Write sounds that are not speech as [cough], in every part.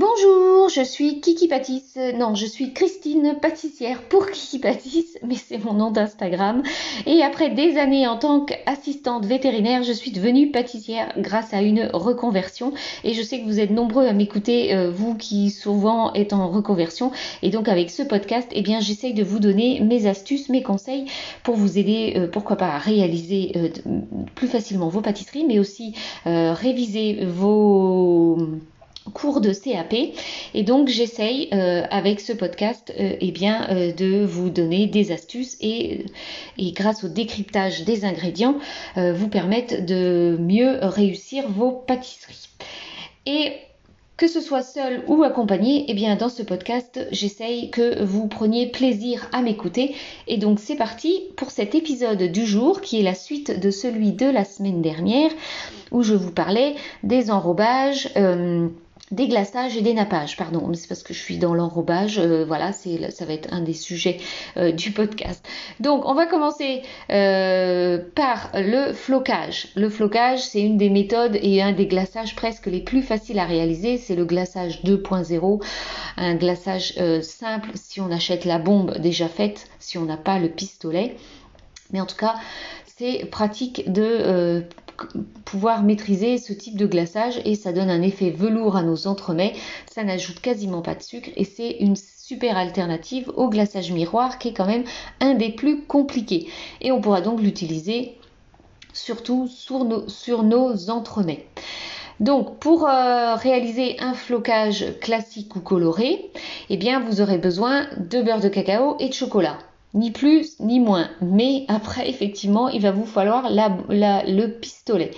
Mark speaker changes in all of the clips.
Speaker 1: Bonjour, je suis Kiki Patisse. Non, je suis Christine pâtissière pour Kiki Patisse, [laughs] mais c'est mon nom d'Instagram. Et après des années en tant qu'assistante vétérinaire, je suis devenue pâtissière grâce à une reconversion. Et je sais que vous êtes nombreux à m'écouter, euh, vous qui souvent êtes en reconversion. Et donc avec ce podcast, eh bien j'essaye de vous donner mes astuces, mes conseils pour vous aider, euh, pourquoi pas, à réaliser euh, plus facilement vos pâtisseries, mais aussi réviser vos cours de CAP et donc j'essaye euh, avec ce podcast euh, eh bien euh, de vous donner des astuces et, grâce au décryptage des ingrédients vous permettre de mieux réussir vos pâtisseries et que ce soit seul ou accompagné, eh bien dans ce podcast, j'essaye que vous preniez plaisir à m'écouter. Et donc c'est parti pour cet épisode du jour qui est la suite de celui de la semaine dernière où je vous parlais des enrobages des glaçages et des nappages, pardon, mais c'est parce que je suis dans l'enrobage, euh, voilà, c'est, ça va être un des sujets euh, du podcast. Donc, on va commencer euh, par le flocage. Le flocage, c'est une des méthodes et un des glaçages presque les plus faciles à réaliser. C'est le glaçage 2.0, un glaçage simple si on achète la bombe déjà faite, si on n'a pas le pistolet. Mais en tout cas, c'est pratique de pouvoir maîtriser ce type de glaçage et ça donne un effet velours à nos entremets. Ça n'ajoute quasiment pas de sucre et c'est une super alternative au glaçage miroir qui est quand même un des plus compliqués. Et on pourra donc l'utiliser surtout sur nos, sur nos entremets. Donc pour euh, réaliser un flocage classique ou coloré, eh bien vous aurez besoin de beurre de cacao et de chocolat ni plus ni moins. Mais après, effectivement, il va vous falloir le pistolet.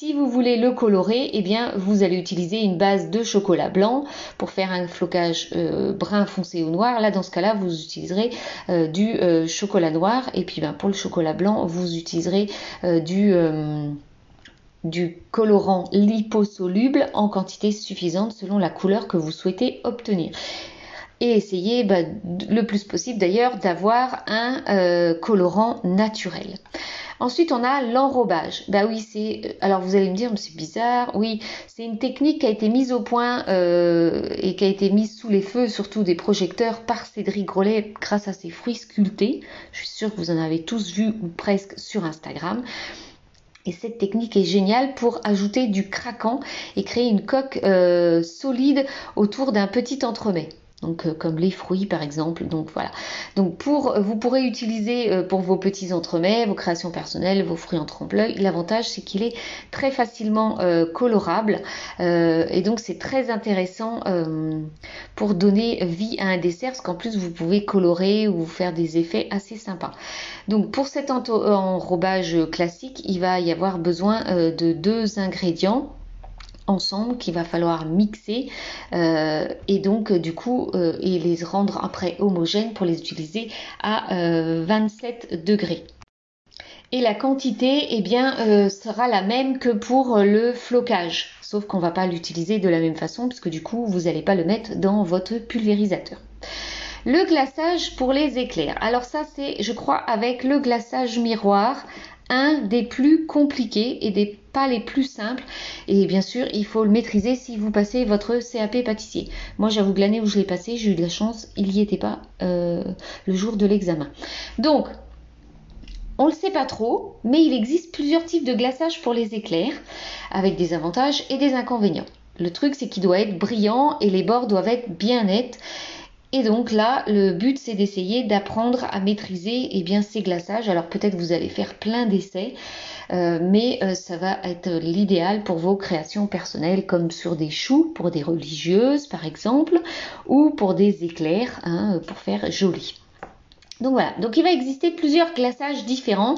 Speaker 1: Si vous voulez le colorer, eh bien, vous allez utiliser une base de chocolat blanc pour faire un flocage euh, brun foncé ou noir. Là, dans ce cas-là, vous utiliserez euh, du euh, chocolat noir. Et puis, ben, pour le chocolat blanc, vous utiliserez du du colorant liposoluble en quantité suffisante selon la couleur que vous souhaitez obtenir et essayer bah, le plus possible d'ailleurs d'avoir un euh, colorant naturel. Ensuite, on a l'enrobage. Bah oui, c'est. Euh, alors vous allez me dire, c'est bizarre. Oui, c'est une technique qui a été mise au point euh, et qui a été mise sous les feux, surtout des projecteurs, par Cédric Grolet grâce à ses fruits sculptés. Je suis sûre que vous en avez tous vu ou presque sur Instagram. Et cette technique est géniale pour ajouter du craquant et créer une coque solide autour d'un petit entremets donc euh, comme les fruits par exemple. Donc voilà. Donc pour vous pourrez utiliser euh, pour vos petits entremets, vos créations personnelles, vos fruits en trompe-l'œil. L'avantage c'est qu'il est très facilement euh, colorable et donc c'est très intéressant pour donner vie à un dessert parce qu'en plus vous pouvez colorer ou faire des effets assez sympas. Donc pour cet enrobage classique, il va y avoir besoin de deux ingrédients ensemble qu'il va falloir mixer euh, et donc du coup euh, et les rendre après homogènes pour les utiliser à 27 euh, degrés. Et la quantité eh bien, sera la même que pour le flocage, sauf qu'on ne va pas l'utiliser de la même façon puisque du coup vous n'allez pas le mettre dans votre pulvérisateur. Le glaçage pour les éclairs. Alors ça c'est je crois avec le glaçage miroir un des plus compliqués et des pas les plus simples. Et bien sûr, il faut le maîtriser si vous passez votre CAP pâtissier. Moi, j'avoue que l'année où je l'ai passé, j'ai eu de la chance, il n'y était pas euh, le jour de l'examen. Donc, on le sait pas trop, mais il existe plusieurs types de glaçage pour les éclairs, avec des avantages et des inconvénients. Le truc, c'est qu'il doit être brillant et les bords doivent être bien nets. Et donc là, le but c'est d'essayer d'apprendre à maîtriser eh bien, ces glaçages. Alors peut-être vous allez faire plein d'essais, euh, mais euh, ça va être l'idéal pour vos créations personnelles, comme sur des choux pour des religieuses par exemple, ou pour des éclairs hein, pour faire joli. Donc voilà, donc il va exister plusieurs glaçages différents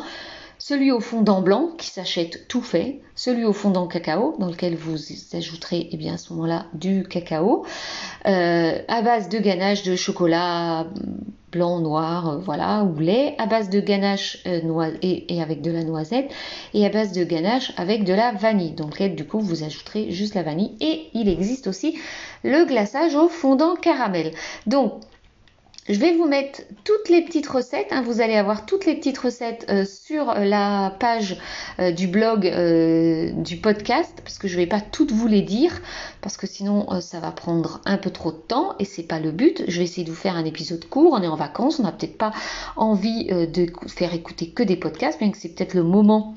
Speaker 1: celui au fondant blanc qui s'achète tout fait, celui au fondant cacao dans lequel vous ajouterez eh bien, à ce moment-là du cacao, euh, à base de ganache de chocolat blanc, noir, euh, voilà, ou lait, à base de ganache euh, et, avec de la noisette, et à base de ganache avec de la vanille, dans lequel du coup vous ajouterez juste la vanille. Et il existe aussi le glaçage au fondant caramel. Donc Je vais vous mettre toutes les petites recettes. Hein. vous allez avoir toutes les petites recettes euh, sur la page euh, du blog euh, du podcast parce que je ne vais pas toutes vous les dire parce que sinon ça va prendre un peu trop de temps et c'est pas le but. Je vais essayer de vous faire un épisode court. On est en vacances, on n'a peut-être pas envie de faire écouter que des podcasts, bien que c'est peut-être le moment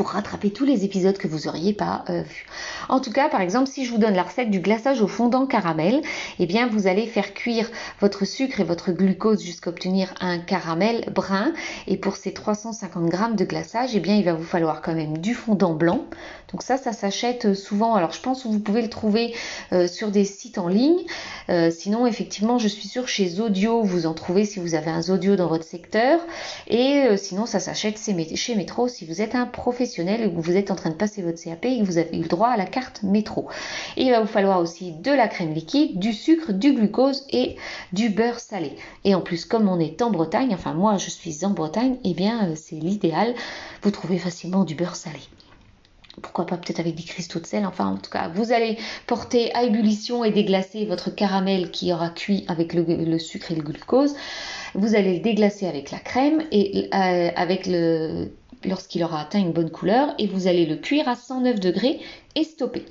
Speaker 1: pour rattraper tous les épisodes que vous auriez pas euh, vus. En tout cas, par exemple, si je vous donne la recette du glaçage au fondant caramel, eh bien vous allez faire cuire votre sucre et votre glucose jusqu'à obtenir un caramel brun. Et pour ces 350 grammes de glaçage, eh bien il va vous falloir quand même du fondant blanc. Donc ça, ça s'achète souvent. Alors je pense que vous pouvez le trouver euh, sur des sites en ligne. Euh, sinon, effectivement, je suis sûre chez Audio, vous en trouvez si vous avez un Audio dans votre secteur. Et sinon, ça s'achète chez Métro si vous êtes un professionnel vous êtes en train de passer votre CAP et vous avez eu le droit à la carte métro. Il va vous falloir aussi de la crème liquide, du sucre, du glucose et du beurre salé. Et en plus, comme on est en Bretagne, enfin moi je suis en Bretagne, et eh bien euh, c'est l'idéal. Vous trouvez facilement du beurre salé pourquoi pas peut-être avec des cristaux de sel, enfin en tout cas, vous allez porter à ébullition et déglacer votre caramel qui aura cuit avec le, sucre et le glucose. Vous allez le déglacer avec la crème et euh, avec le lorsqu'il aura atteint une bonne couleur et vous allez le cuire à 109 degrés et stopper.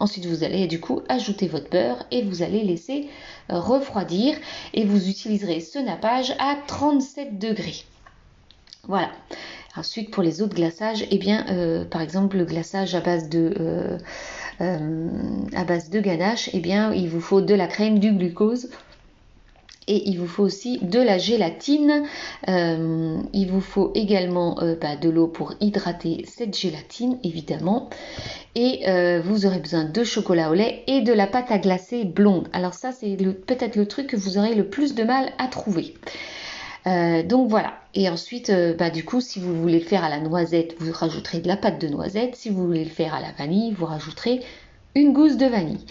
Speaker 1: Ensuite, vous allez du coup ajouter votre beurre et vous allez laisser euh, refroidir et vous utiliserez ce nappage à 37 degrés. Voilà. Ensuite, pour les autres glaçages, eh bien, euh, par exemple, le glaçage à base de, euh, à base de ganache, eh bien, il vous faut de la crème, du glucose, et il vous faut aussi de la gélatine. Euh, il vous faut également euh, bah, de l'eau pour hydrater cette gélatine, évidemment. Et euh, vous aurez besoin de chocolat au lait et de la pâte à glacer blonde. Alors ça, c'est peut-être le truc que vous aurez le plus de mal à trouver. donc voilà. Et ensuite, bah, du coup, si vous voulez le faire à la noisette, vous rajouterez de la pâte de noisette. Si vous voulez le faire à la vanille, vous rajouterez une gousse de vanille.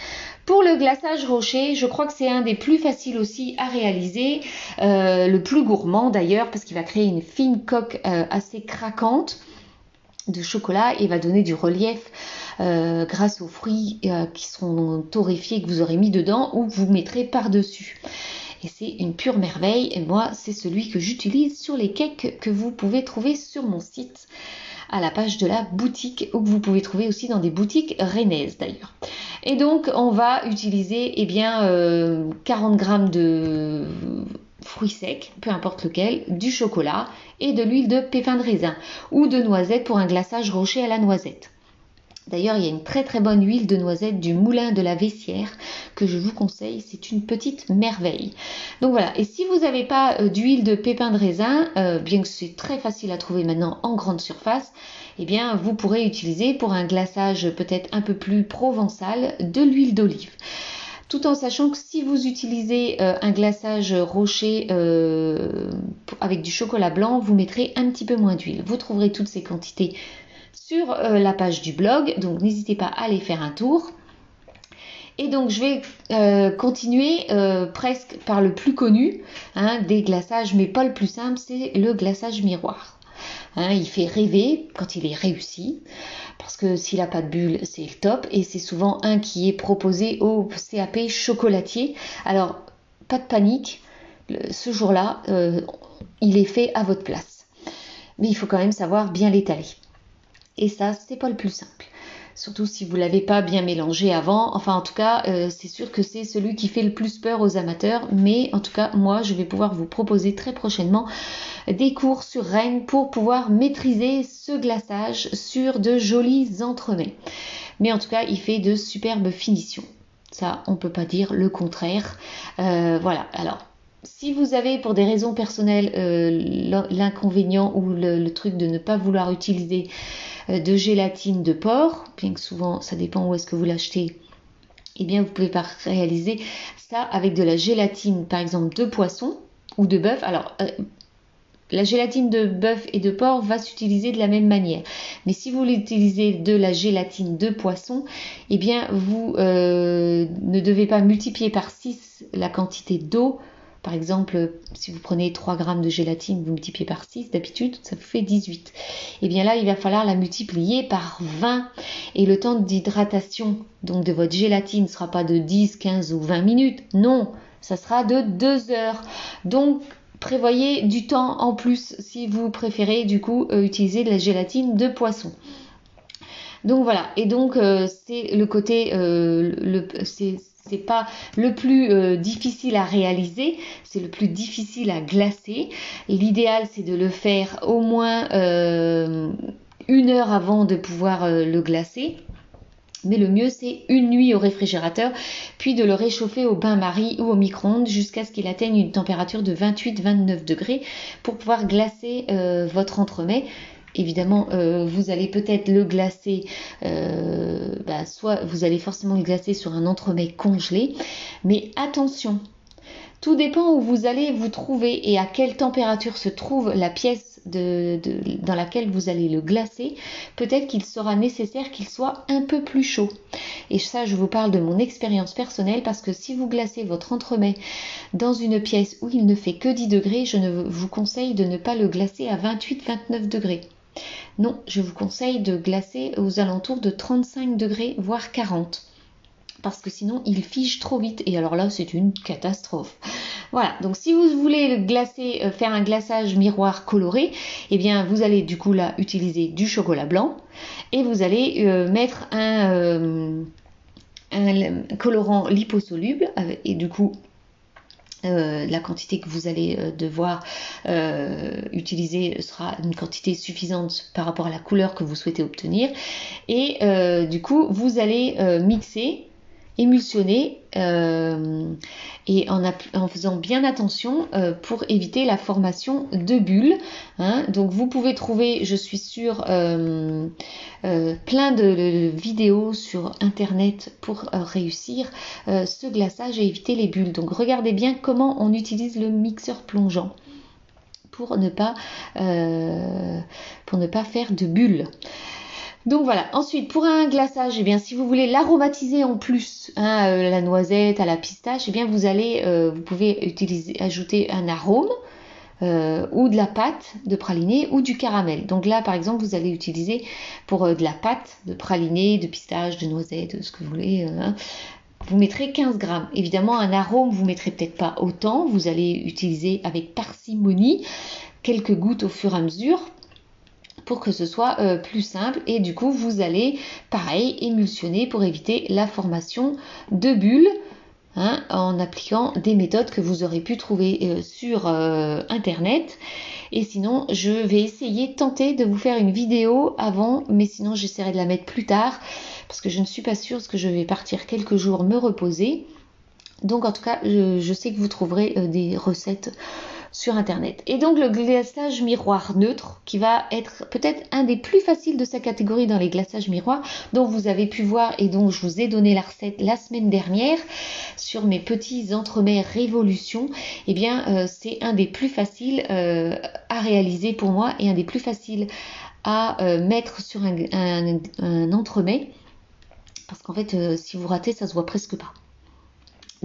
Speaker 1: Pour le glaçage rocher, je crois que c'est un des plus faciles aussi à réaliser, euh, le plus gourmand d'ailleurs, parce qu'il va créer une fine coque euh, assez craquante de chocolat et va donner du relief euh, grâce aux fruits qui sont torréfiés que vous aurez mis dedans ou que vous mettrez par-dessus. Et c'est une pure merveille. Et moi, c'est celui que j'utilise sur les cakes que vous pouvez trouver sur mon site à la page de la boutique ou que vous pouvez trouver aussi dans des boutiques rennaises d'ailleurs. Et donc on va utiliser eh bien 40 euh, grammes de fruits secs, peu importe lequel, du chocolat et de l'huile de pépin de raisin ou de noisette pour un glaçage rocher à la noisette. D'ailleurs, il y a une très très bonne huile de noisette du moulin de la Vessière que je vous conseille, c'est une petite merveille. Donc voilà, et si vous n'avez pas euh, d'huile de pépin de raisin, euh, bien que c'est très facile à trouver maintenant en grande surface, eh bien vous pourrez utiliser pour un glaçage peut-être un peu plus provençal de l'huile d'olive tout en sachant que si vous utilisez euh, un glaçage rocher avec du chocolat blanc, vous mettrez un petit peu moins d'huile. Vous trouverez toutes ces quantités sur euh, la page du blog, donc n'hésitez pas à aller faire un tour. Et donc je vais euh, continuer euh, presque par le plus connu hein, des glaçages, mais pas le plus simple, c'est le glaçage miroir. Hein, il fait rêver quand il est réussi, parce que s'il n'a pas de bulle, c'est le top, et c'est souvent un qui est proposé au CAP chocolatier. Alors, pas de panique, ce jour-là, il est fait à votre place. Mais il faut quand même savoir bien l'étaler. Et ça, c'est pas le plus simple. Surtout si vous l'avez pas bien mélangé avant. Enfin, en tout cas, euh, c'est sûr que c'est celui qui fait le plus peur aux amateurs. Mais en tout cas, moi, je vais pouvoir vous proposer très prochainement des cours sur Rennes pour pouvoir maîtriser ce glaçage sur de jolis entremets. Mais en tout cas, il fait de superbes finitions. Ça, on peut pas dire le contraire. Euh, voilà. Alors, si vous avez pour des raisons personnelles euh, l'inconvénient ou le, truc de ne pas vouloir utiliser de gélatine de porc, bien que souvent ça dépend où est-ce que vous l'achetez, eh bien vous pouvez réaliser ça avec de la gélatine par exemple de poisson ou de bœuf. Alors euh, la gélatine de bœuf et de porc va s'utiliser de la même manière. Mais si vous utilisez de la gélatine de poisson, eh bien vous euh, ne devez pas multiplier par 6 la quantité d'eau par exemple, si vous prenez 3 grammes de gélatine, vous multipliez par 6, d'habitude, ça vous fait 18. Et eh bien là, il va falloir la multiplier par 20. Et le temps d'hydratation donc de votre gélatine ne sera pas de 10, 15 ou 20 minutes. Non, ça sera de 2 heures. Donc prévoyez du temps en plus si vous préférez du coup euh, utiliser de la gélatine de poisson. Donc voilà, et donc euh, c'est le côté, euh, le, c'est pas le plus difficile à réaliser, c'est le plus difficile à glacer. L'idéal c'est de le faire au moins une heure avant de pouvoir le glacer. Mais le mieux, c'est une nuit au réfrigérateur, puis de le réchauffer au bain-marie ou au micro-ondes jusqu'à ce qu'il atteigne une température de 28-29 degrés pour pouvoir glacer euh, votre entremets. Évidemment, euh, vous allez peut-être le glacer, euh, bah, soit vous allez forcément le glacer sur un entremets congelé, mais attention, tout dépend où vous allez vous trouver et à quelle température se trouve la pièce dans laquelle vous allez le glacer. Peut-être qu'il sera nécessaire qu'il soit un peu plus chaud. Et ça, je vous parle de mon expérience personnelle parce que si vous glacez votre entremets dans une pièce où il ne fait que 10 degrés, je ne vous conseille de ne pas le glacer à 28-29 degrés. Non, je vous conseille de glacer aux alentours de 35 degrés, voire 40 parce que sinon il fige trop vite. Et alors là c'est une catastrophe. Voilà, donc si vous voulez le glacer, euh, faire un glaçage miroir coloré, eh bien vous allez du coup là utiliser du chocolat blanc. Et vous allez euh, mettre euh, un, colorant liposoluble et du coup la quantité que vous allez devoir utiliser sera une quantité suffisante par rapport à la couleur que vous souhaitez obtenir. Et du coup, vous allez mixer émulsionner euh, et en, faisant bien attention euh, pour éviter la formation de bulles. Hein. Donc vous pouvez trouver, je suis sûre, euh, plein de, vidéos sur internet pour réussir ce glaçage et éviter les bulles. Donc regardez bien comment on utilise le mixeur plongeant pour ne pas, pour ne pas faire de bulles. Donc voilà. Ensuite, pour un glaçage, eh bien, si vous voulez l'aromatiser en plus, hein, euh, la noisette, à la pistache, eh bien, vous allez, euh, vous pouvez utiliser, ajouter un arôme euh, ou de la pâte de praliné ou du caramel. Donc là, par exemple, vous allez utiliser pour de la pâte de praliné, de pistache, de noisette, de ce que vous voulez. Hein, vous mettrez 15 grammes. Évidemment, un arôme, vous mettrez peut-être pas autant. Vous allez utiliser avec parcimonie quelques gouttes au fur et à mesure pour que ce soit euh, plus simple et du coup vous allez pareil émulsionner pour éviter la formation de bulles hein, en appliquant des méthodes que vous aurez pu trouver euh, sur euh, internet. Et sinon je vais essayer tenter de vous faire une vidéo avant mais sinon j'essaierai de la mettre plus tard parce que je ne suis pas sûre parce que je vais partir quelques jours me reposer. Donc en tout cas je sais que vous trouverez des recettes sur internet. Et donc le glaçage miroir neutre qui va être peut-être un des plus faciles de sa catégorie dans les glaçages miroirs dont vous avez pu voir et dont je vous ai donné la recette la semaine dernière sur mes petits entremets révolution. Et eh bien euh, c'est un des plus faciles euh, à réaliser pour moi et un des plus faciles à euh, mettre sur un, un, entremet parce qu'en fait si vous ratez ça se voit presque pas.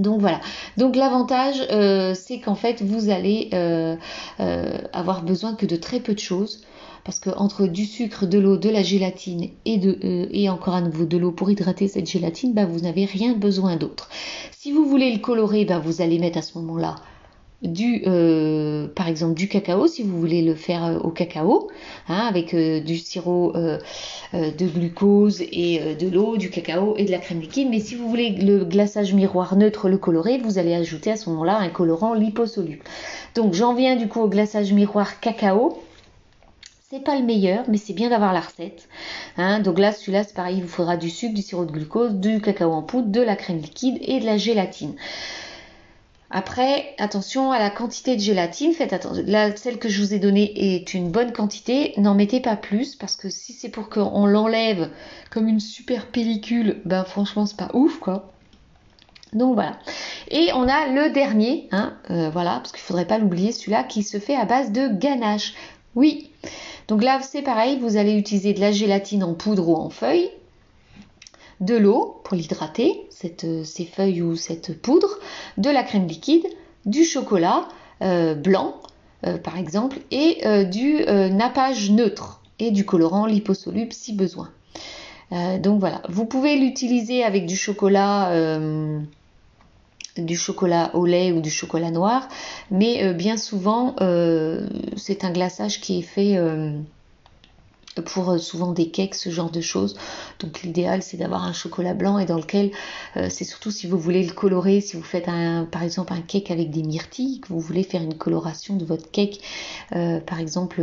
Speaker 1: Donc voilà. Donc l'avantage, euh, c'est qu'en fait, vous allez euh, euh, avoir besoin que de très peu de choses. Parce que entre du sucre, de l'eau, de la gélatine et, de, et encore à nouveau de l'eau pour hydrater cette gélatine, bah, vous n'avez rien besoin d'autre. Si vous voulez le colorer, bah, vous allez mettre à ce moment-là du, euh, par exemple du cacao si vous voulez le faire euh, au cacao, hein, avec euh, du sirop de glucose et de l'eau, du cacao et de la crème liquide. Mais si vous voulez le glaçage miroir neutre, le coloré, vous allez ajouter à ce moment-là un colorant liposoluble. Donc j'en viens du coup au glaçage miroir cacao. C'est pas le meilleur, mais c'est bien d'avoir la recette. Hein. Donc là, celui-là, c'est pareil, il vous faudra du sucre, du sirop de glucose, du cacao en poudre, de la crème liquide et de la gélatine. Après, attention à la quantité de gélatine. Faites attention. Là, celle que je vous ai donnée est une bonne quantité. N'en mettez pas plus parce que si c'est pour qu'on l'enlève comme une super pellicule, ben franchement, c'est pas ouf quoi. Donc voilà. Et on a le dernier, hein, euh, voilà, parce qu'il faudrait pas l'oublier, celui-là qui se fait à base de ganache. Oui. Donc là, c'est pareil, vous allez utiliser de la gélatine en poudre ou en feuille de l'eau pour l'hydrater, euh, ces feuilles ou cette poudre, de la crème liquide, du chocolat euh, blanc euh, par exemple, et du nappage neutre et du colorant liposoluble si besoin. donc voilà, vous pouvez l'utiliser avec du chocolat du chocolat au lait ou du chocolat noir, mais bien souvent c'est un glaçage qui est fait pour souvent des cakes, ce genre de choses. Donc l'idéal c'est d'avoir un chocolat blanc et dans lequel c'est surtout si vous voulez le colorer, si vous faites un, par exemple un cake avec des myrtilles, que vous voulez faire une coloration de votre cake, par exemple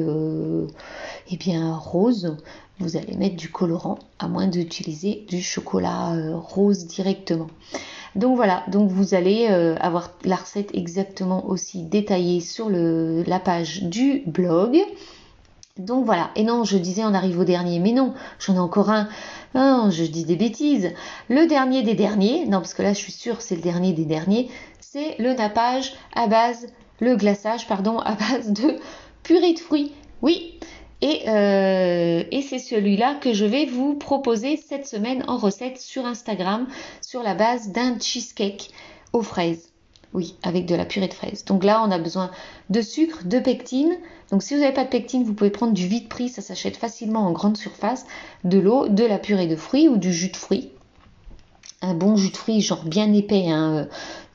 Speaker 1: eh bien rose, vous allez mettre du colorant à moins d'utiliser du chocolat rose directement. Donc voilà, donc vous allez euh, avoir la recette exactement aussi détaillée sur la page du blog. Donc voilà, et non, je disais on arrive au dernier, mais non, j'en ai encore un. Je dis des bêtises. Le dernier des derniers, non parce que là je suis sûre c'est le dernier des derniers, c'est le nappage à base, le glaçage pardon, à base de purée de fruits. Oui, euh, et, c'est celui-là que je vais vous proposer cette semaine en recette sur Instagram sur la base d'un cheesecake aux fraises. Oui, avec de la purée de fraises. Donc là, on a besoin de sucre, de pectine. Donc si vous n'avez pas de pectine, vous pouvez prendre du vide prix, ça s'achète facilement en grande surface, de l'eau, de la purée de fruits ou du jus de fruits. Un bon jus de fruits, genre bien épais, hein, euh,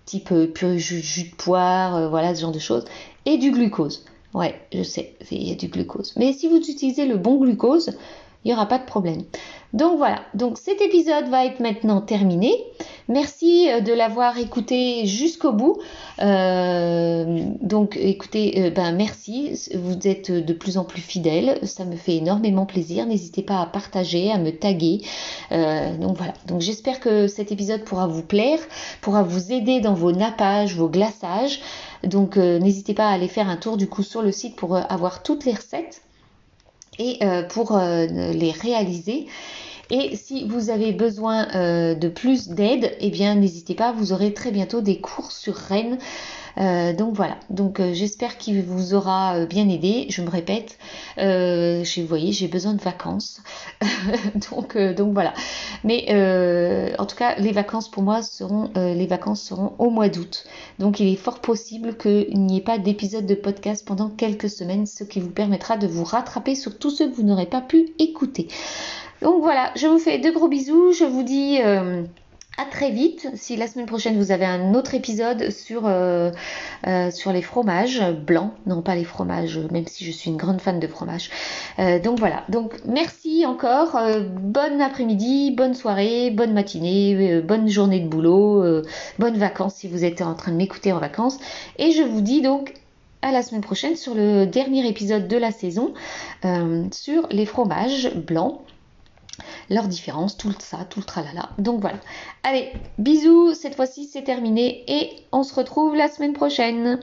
Speaker 1: type euh, purée jus, jus de poire, voilà ce genre de choses, et du glucose. Ouais, je sais, il y a du glucose. Mais si vous utilisez le bon glucose, il n'y aura pas de problème. Donc voilà, donc cet épisode va être maintenant terminé. Merci euh, de l'avoir écouté jusqu'au bout. Euh, donc écoutez, euh, ben merci, vous êtes de plus en plus fidèles, ça me fait énormément plaisir. N'hésitez pas à partager, à me taguer. donc voilà, donc j'espère que cet épisode pourra vous plaire, pourra vous aider dans vos nappages, vos glaçages. Donc n'hésitez pas à aller faire un tour du coup sur le site pour avoir toutes les recettes et pour les réaliser. Et si vous avez besoin euh, de plus d'aide, eh bien n'hésitez pas, vous aurez très bientôt des cours sur Rennes euh, donc voilà, donc euh, j'espère qu'il vous aura bien aidé. Je me répète, vous voyez, j'ai besoin de vacances. [laughs] donc, donc voilà. Mais en tout cas, les vacances pour moi seront, les vacances seront au mois d'août. Donc il est fort possible qu'il n'y ait pas d'épisode de podcast pendant quelques semaines, ce qui vous permettra de vous rattraper sur tous ceux que vous n'aurez pas pu écouter. Donc voilà, je vous fais de gros bisous. Je vous dis à très vite. Si la semaine prochaine vous avez un autre épisode sur, euh, euh, sur les fromages blancs, non pas les fromages, même si je suis une grande fan de fromage. Euh, donc voilà, donc merci encore, bonne après-midi, bonne soirée, bonne matinée, bonne journée de boulot, bonnes vacances si vous êtes en train de m'écouter en vacances. Et je vous dis donc à la semaine prochaine sur le dernier épisode de la saison sur les fromages blancs leurs différences, tout ça, tout le tralala. Donc voilà. Allez, bisous, cette fois-ci c'est terminé et on se retrouve la semaine prochaine.